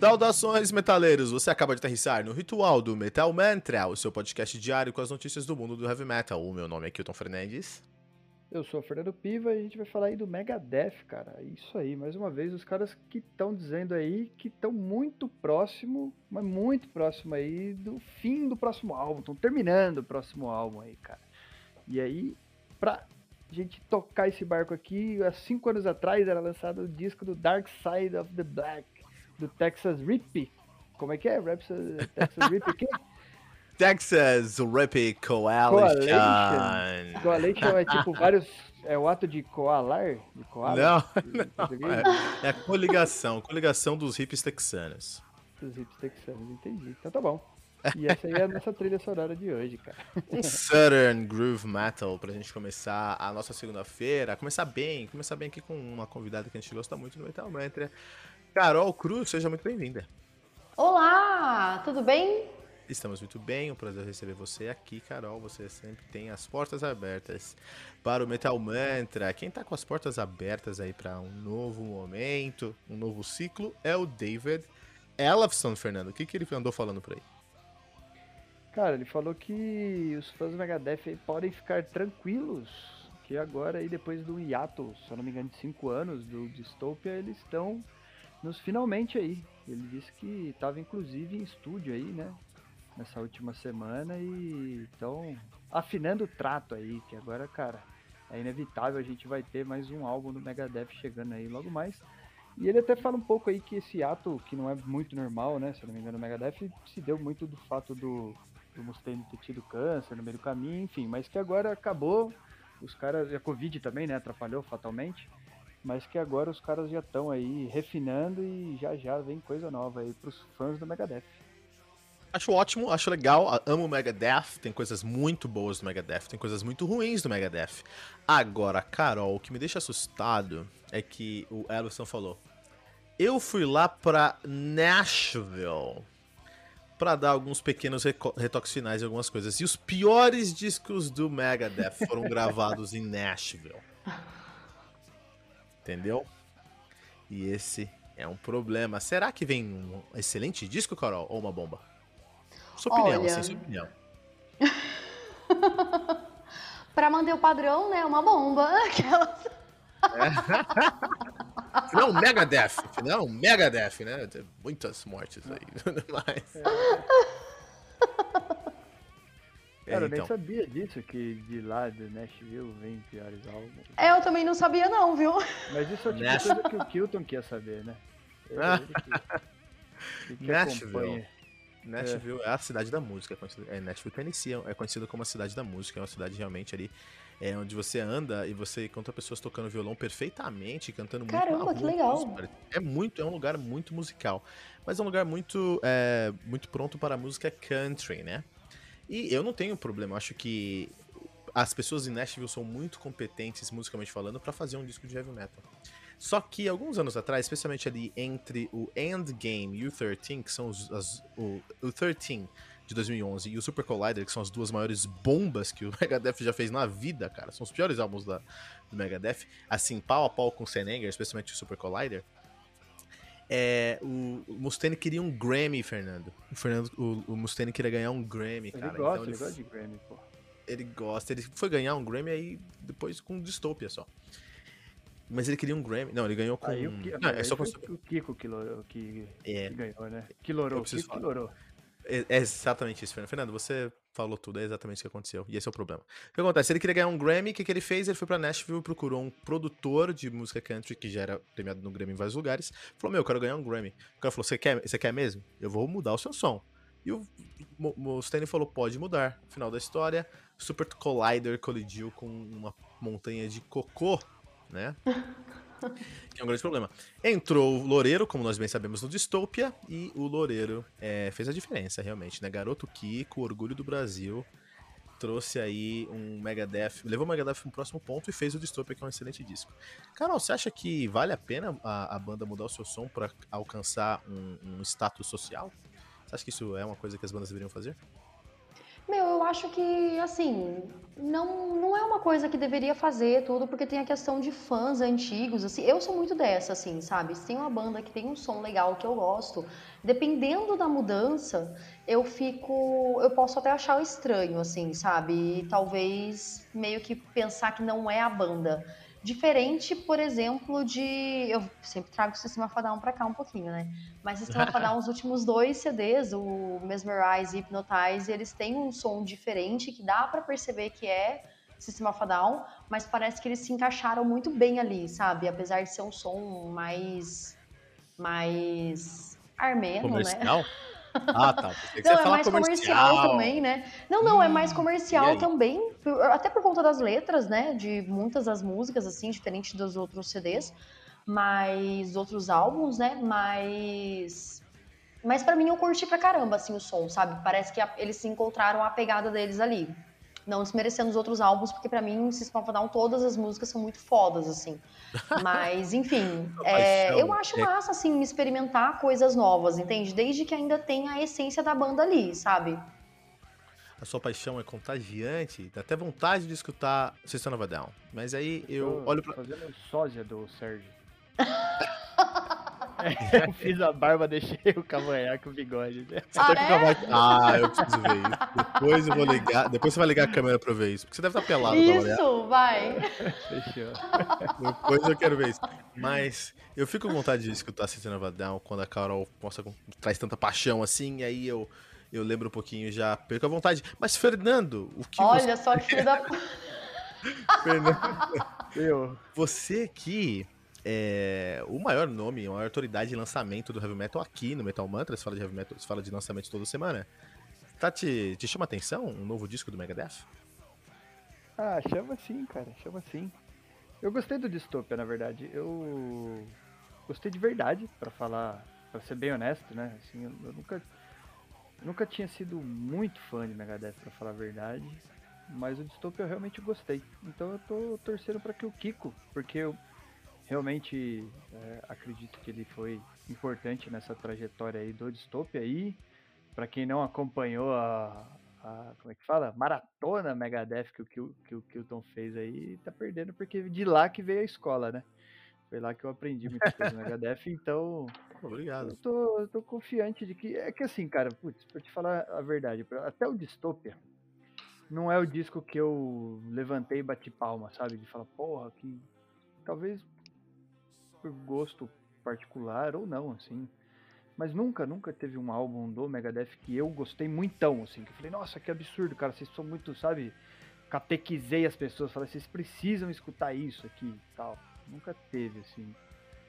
Saudações, metaleiros! Você acaba de aterrissar no Ritual do Metal Mantra, o seu podcast diário com as notícias do mundo do heavy metal. O meu nome é Kilton Fernandes. Eu sou o Fernando Piva e a gente vai falar aí do Megadeth, cara. Isso aí, mais uma vez, os caras que estão dizendo aí que estão muito próximo, mas muito próximo aí do fim do próximo álbum, estão terminando o próximo álbum aí, cara. E aí, pra gente tocar esse barco aqui, há cinco anos atrás era lançado o disco do Dark Side of the Black, do Texas Rip. Como é que é? Texas Rip o quê? Texas Rip Coalition. Coalition. Coalition é tipo vários. É o ato de coalar? De coalar? Não, não é, é, a coligação. coligação dos hips texanos. Dos hips texanos, entendi. Então tá bom. E essa aí é a nossa trilha sonora de hoje, cara. Um Southern Groove Metal pra gente começar a nossa segunda-feira. Começar bem, começar bem aqui com uma convidada que a gente gosta muito do Metal Mantra. Carol Cruz, seja muito bem-vinda. Olá, tudo bem? Estamos muito bem, um prazer receber você aqui, Carol. Você sempre tem as portas abertas para o Metal Mantra. Quem tá com as portas abertas aí para um novo momento, um novo ciclo, é o David Ellefson, Fernando. O que, que ele andou falando por aí? Cara, ele falou que os fãs do Megadeth podem ficar tranquilos, que agora aí depois do hiato, se eu não me engano, de 5 anos do Dystopia, eles estão nos finalmente aí. Ele disse que estava inclusive em estúdio aí, né? Nessa última semana e estão afinando o trato aí, que agora, cara, é inevitável, a gente vai ter mais um álbum do Megadeth chegando aí logo mais. E ele até fala um pouco aí que esse ato, que não é muito normal, né? Se não me engano, o Megadeth se deu muito do fato do do Mustaine ter tido câncer no meio do caminho, enfim, mas que agora acabou, os caras, a Covid também, né, atrapalhou fatalmente, mas que agora os caras já estão aí refinando e já já vem coisa nova aí pros fãs do Megadeth. Acho ótimo, acho legal, amo o Megadeth, tem coisas muito boas do Megadeth, tem coisas muito ruins do Megadeth. Agora, Carol, o que me deixa assustado é que o Ellison falou, eu fui lá pra Nashville para dar alguns pequenos retoques finais e algumas coisas. E os piores discos do Megadeth foram gravados em Nashville. Entendeu? E esse é um problema. Será que vem um excelente disco, Carol, ou uma bomba? Sua opinião, Olha... sua opinião. pra manter o padrão, né? Uma bomba. Aquelas. É. Um Megadeth. Um Megadeth, né? Muitas mortes aí. Mas... É, Cara, eu nem então. sabia disso, que de lá de Nashville vem piores álbuns. É, eu também não sabia não, viu? Mas isso é tipo coisa que o Kilton quer saber, né? É que, que Nashville. Nashville é. é. a cidade da música. É, Nashville, Tennessee é conhecido como a cidade da música. É uma cidade realmente ali é onde você anda e você encontra pessoas tocando violão perfeitamente, cantando muito. Caramba, que legal! É muito, é um lugar muito musical, mas é um lugar muito, é, muito pronto para a música country, né? E eu não tenho problema, acho que as pessoas em Nashville são muito competentes, musicalmente falando, para fazer um disco de heavy metal. Só que alguns anos atrás, especialmente ali entre o Endgame e o 13, que são os, as, o, o 13 de 2011 e o Super Collider, que são as duas maiores bombas que o Megadeth já fez na vida, cara. São os piores álbuns da, do Megadeth. Assim, pau a pau com o Senenger, especialmente o Super Collider. É, o, o Mustaine queria um Grammy, Fernando. O, Fernando, o, o Mustaine queria ganhar um Grammy, cara. Ele gosta, então, ele, ele gosta de Grammy, pô. Ele gosta, ele foi ganhar um Grammy aí depois com Dystopia só. Mas ele queria um Grammy. Não, ele ganhou com. Aí, o, não, é só com... o Kiko que, que, é. que ganhou, né? Que lorou, Kiko que lorou. É, é exatamente isso, Fernando. Fernando, você falou tudo, é exatamente o que aconteceu. E esse é o problema. O que acontece? Ele queria ganhar um Grammy, o que, que ele fez? Ele foi pra Nashville procurou um produtor de música country, que já era premiado no Grammy em vários lugares. Falou: Meu, eu quero ganhar um Grammy. O cara falou: Você quer, quer mesmo? Eu vou mudar o seu som. E o Mustaine falou: Pode mudar. Final da história: Super Collider colidiu com uma montanha de cocô, né? que é um grande problema. Entrou o Loureiro, como nós bem sabemos, no Dystopia, e o Loureiro é, fez a diferença, realmente, né? Garoto Kiko, orgulho do Brasil, trouxe aí um Megadeth, levou o Megadeth para um próximo ponto e fez o Dystopia, que é um excelente disco. Carol, você acha que vale a pena a, a banda mudar o seu som para alcançar um, um status social? Você acha que isso é uma coisa que as bandas deveriam fazer? Meu, eu acho que, assim, não, não é uma coisa que deveria fazer tudo, porque tem a questão de fãs antigos, assim. Eu sou muito dessa, assim, sabe? Se tem uma banda que tem um som legal que eu gosto, dependendo da mudança, eu fico. Eu posso até achar estranho, assim, sabe? E talvez meio que pensar que não é a banda. Diferente, por exemplo, de. Eu sempre trago o Sistema Fadal pra cá um pouquinho, né? Mas o Sistema Fadal, os últimos dois CDs, o Mesmerize e Hypnotize, eles têm um som diferente que dá para perceber que é Sistema Fadal, mas parece que eles se encaixaram muito bem ali, sabe? Apesar de ser um som mais. mais. armeno, Comercial? né? Ah, tá. Não, você ia é falar mais comercial. também, né? Não, não, é mais Hum, comercial também, até por conta das letras, né? De muitas das músicas, assim, diferente dos outros CDs, mas outros álbuns, né? Mas. Mas pra mim eu curti pra caramba, assim, o som, sabe? Parece que eles se encontraram a pegada deles ali. Não desmerecendo os outros álbuns, porque pra mim, System Down, todas as músicas são muito fodas, assim. Mas, enfim, é, eu acho É. massa, assim, experimentar coisas novas, entende? Desde que ainda tenha a essência da banda ali, sabe? A sua paixão é contagiante, dá até vontade de escutar System of a Down. Mas aí eu Tô olho pra. Fazendo sósia do Sérgio. eu fiz a barba, deixei o cavanhaque, o bigode. né? Você Ah, tá com é? cavanhaque- Ah, eu preciso ver isso. Depois eu vou ligar. Depois você vai ligar a câmera pra eu ver isso. Porque você deve estar pelado. Isso, vai. Fechou. Depois eu quero ver isso. Mas eu fico com vontade de escutar System of a Down quando a Carol mostra traz tanta paixão assim, e aí eu, eu lembro um pouquinho e já perco a vontade. Mas, Fernando, o que Olha só que filho da. você. Fernando, Eu, você que é o maior nome, a maior autoridade de lançamento do heavy metal aqui no Metal Mantra, fala de heavy metal, fala de lançamento toda semana. Tá te, te chama atenção um novo disco do Megadeth? Ah, chama sim, cara, chama sim. Eu gostei do Dystopia, na verdade. Eu gostei de verdade, pra falar, pra ser bem honesto, né? Assim, eu, eu nunca nunca tinha sido muito fã de Megadeth, pra falar a verdade, mas o Dystopia eu realmente gostei. Então eu tô torcendo pra que o Kiko, porque eu realmente é, acredito que ele foi importante nessa trajetória aí do Dystopia e pra quem não acompanhou a, a- como é que fala? Maratona Megadeth que o, Kil- que o Kilton fez aí, tá perdendo, porque de lá que veio a escola, né? Foi lá que eu aprendi muita coisa no Megadeth, então Obrigado. eu tô, eu tô confiante de que. É que assim, cara, putz, pra te falar a verdade, até o Dystopia não é o disco que eu levantei e bati palma, sabe? De falar, porra, que. Talvez gosto particular ou não, assim. Mas nunca, nunca teve um álbum do Megadeth que eu gostei muitão, assim. Que eu falei, nossa, que absurdo, cara, vocês são muito, sabe? Catequizei as pessoas, falei, vocês precisam escutar isso aqui tal. Nunca teve, assim.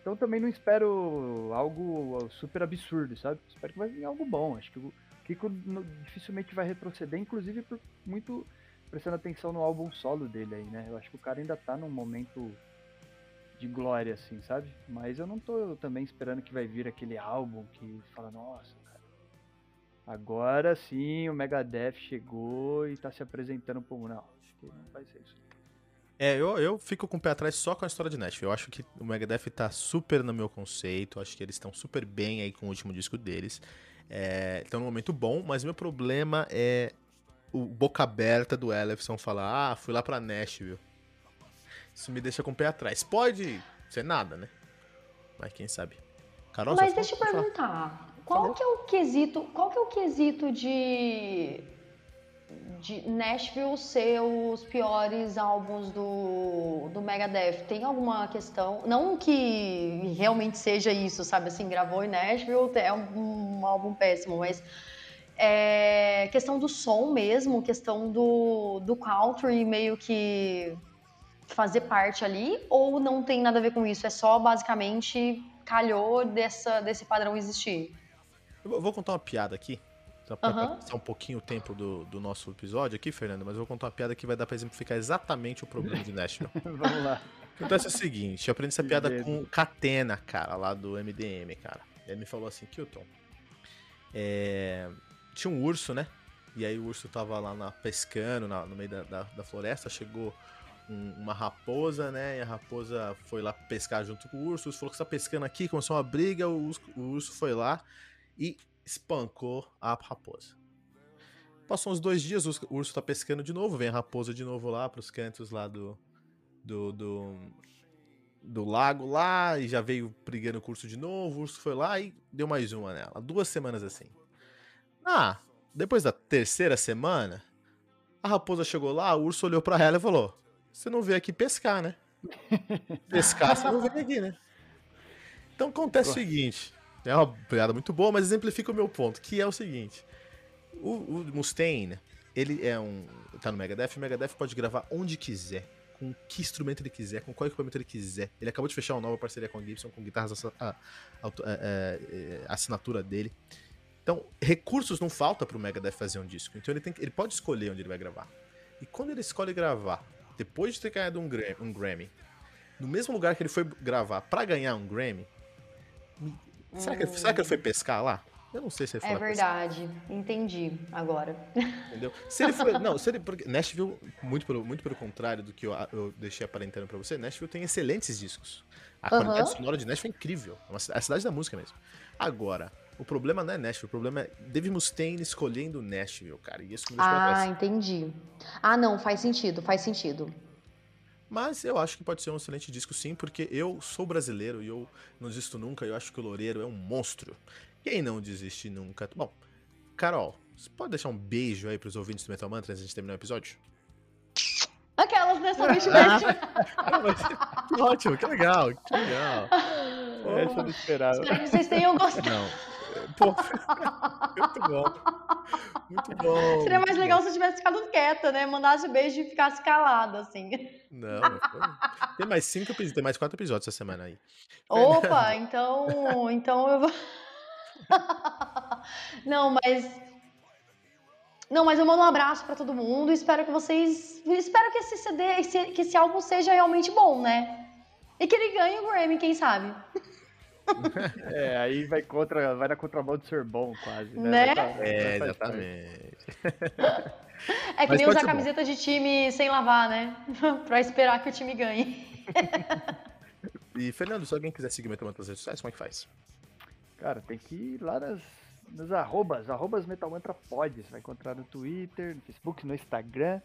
Então também não espero algo super absurdo, sabe? Espero que vai vir algo bom. Acho que o Kiko dificilmente vai retroceder, inclusive por muito prestando atenção no álbum solo dele aí, né? Eu acho que o cara ainda tá num momento de glória, assim, sabe? Mas eu não tô também esperando que vai vir aquele álbum que fala, nossa, cara. Agora sim o Megadeth chegou e tá se apresentando pro mundo. Não, acho que não vai ser isso. É, eu, eu fico com o pé atrás só com a história de Nashville. Eu acho que o Megadeth tá super no meu conceito. Acho que eles estão super bem aí com o último disco deles. É, estão num momento bom, mas meu problema é o boca aberta do Ellefson falar: Ah, fui lá pra Nashville. Isso me deixa com o pé atrás. Pode ser nada, né? Mas quem sabe. Carol, Mas deixa eu perguntar, qual Falou. que é o quesito, qual que é o quesito de de Nashville ser os piores álbuns do, do Megadeth? Tem alguma questão? Não que realmente seja isso, sabe? Assim, gravou em Nashville, é um, um álbum péssimo, mas é questão do som mesmo, questão do, do country meio que fazer parte ali, ou não tem nada a ver com isso? É só basicamente calhou dessa, desse padrão existir? Eu vou- contar uma piada aqui. Só pra Aham. passar um pouquinho o tempo do, do nosso episódio aqui, Fernando, mas eu vou contar uma piada que vai dar pra exemplificar exatamente o problema de Nashville. Vamos lá. Acontece o seguinte, eu aprendi essa piada Beleza. com Catena, cara, lá do MDM, cara. Ele me falou assim, Kilton, é, tinha um urso, né? E aí o urso tava lá na, pescando na- no meio da, da, da floresta, chegou um- uma raposa, né? E a raposa foi lá pescar junto com o urso, o urso falou que você tá pescando aqui, começou uma briga, o urso, o urso foi lá e espancou a raposa. Passou uns dois dias, o urso tá pescando de novo, vem a raposa de novo lá pros cantos lá do. do. do, do lago lá, e já veio brigando o urso de novo. O urso foi lá e deu mais uma nela. Duas semanas assim. Ah, depois da terceira semana, a raposa chegou lá, o urso olhou para ela e falou: Você não veio aqui pescar, né? Pescar, você não veio aqui, né? Então acontece o seguinte: é uma piada muito boa, mas exemplifica o meu ponto, que é o seguinte: o, o Mustaine, ele é um. tá no Megadeth, o Megadeth pode gravar onde quiser, com que instrumento ele quiser, com qual equipamento ele quiser. Ele acabou de fechar uma nova parceria com a Gibson, com guitarras a, a, a, a assinatura dele. Então, recursos não falta pro Megadeth fazer um disco. Então ele, tem, ele pode escolher onde ele vai gravar. E quando ele escolhe gravar, depois de ter ganhado um Grammy, um Grammy no mesmo lugar que ele foi gravar para ganhar um Grammy, será, que, será que ele foi pescar lá? Eu não sei se ele foi É verdade, pescar. entendi agora. Entendeu? Se ele foi. Não, se ele. Porque Nashville, muito pelo, muito pelo contrário do que eu, eu deixei aparentando pra você, Nashville tem excelentes discos. A uhum. qualidade sonora de Nashville é incrível. É, é a cidade da música mesmo. Agora, o problema não é Nashville, o problema é Dave Mustaine escolhendo Nashville, cara. E isso me Ah, entendi. Ah, não, faz sentido, faz sentido. Mas eu acho que pode ser um excelente disco sim, porque eu sou brasileiro e eu não desisto nunca. Eu acho que o Loureiro é um monstro. Quem não desiste nunca? Bom, Carol, você pode deixar um beijo aí pros ouvintes do Metal Mantra antes de terminar o episódio? Aquelas, né? Beijo. que ótimo, que legal, que legal. Essa eu não esperava. Espero que vocês tenham gostado. Não. Pô, muito bom. Muito bom. Seria mais legal bom. se eu tivesse ficado quieta, né? Mandasse beijo e ficasse calada, assim. Não, tem mais cinco episódios, tem mais quatro episódios essa semana aí. Opa, então, então eu vou. Não, mas não, mas eu mando um abraço para todo mundo. Espero que vocês, espero que esse CD, que esse álbum seja realmente bom, né? E que ele ganhe o Grammy, quem sabe? É, aí vai contra, vai na contramão de ser bom, quase. Né? né? é, exatamente. É que Mas nem usar camiseta de time sem lavar, né? pra esperar que o time ganhe. e, Fernando, se alguém quiser seguir o Metal Mantra nas redes sociais, como é que faz? Cara, tem que ir lá nas, nas arrobas, arrobas Metal Mantra pode. Você vai encontrar no Twitter, no Facebook, no Instagram.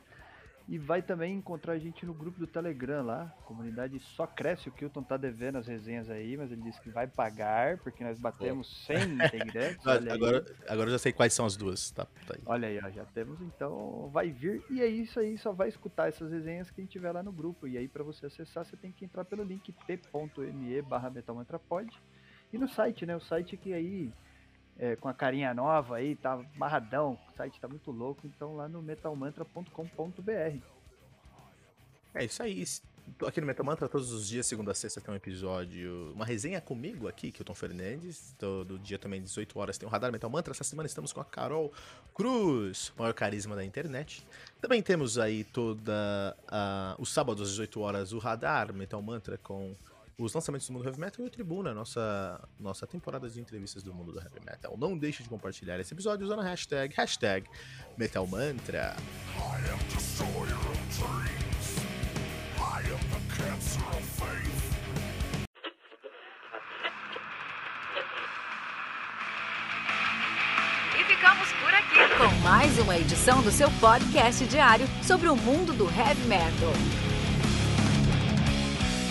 E vai também encontrar a gente no grupo do Telegram lá. A comunidade só cresce. O Kilton tá devendo as resenhas aí, mas ele disse que vai pagar, porque nós batemos Pô. 100 integrantes. agora, agora eu já sei quais são as duas. Tá, tá olha aí, ó, já temos, então vai vir. E é isso aí, só vai escutar essas resenhas quem tiver lá no grupo. E aí, para você acessar, você tem que entrar pelo link t.me barra metalmantrapod. E no site, né? O site que aí é, com a carinha nova aí, tá marradão, o site tá muito louco, então lá no metalmantra.com.br. É isso aí. Aqui no Metal Mantra, todos os dias, segunda a sexta, tem um episódio, uma resenha comigo aqui, Kilton Fernandes. Todo dia também, 18 horas, tem o Radar Metal Mantra. Essa semana estamos com a Carol Cruz, maior carisma da internet. Também temos aí toda uh, os sábados às 18 horas o Radar Metal Mantra com os lançamentos do mundo heavy metal e o Tribuna, nossa, nossa temporada de entrevistas do mundo do heavy metal. Não deixe de compartilhar esse episódio usando a hashtag, hashtag Metal Mantra. E ficamos por aqui com mais uma edição do seu podcast diário sobre o mundo do heavy metal.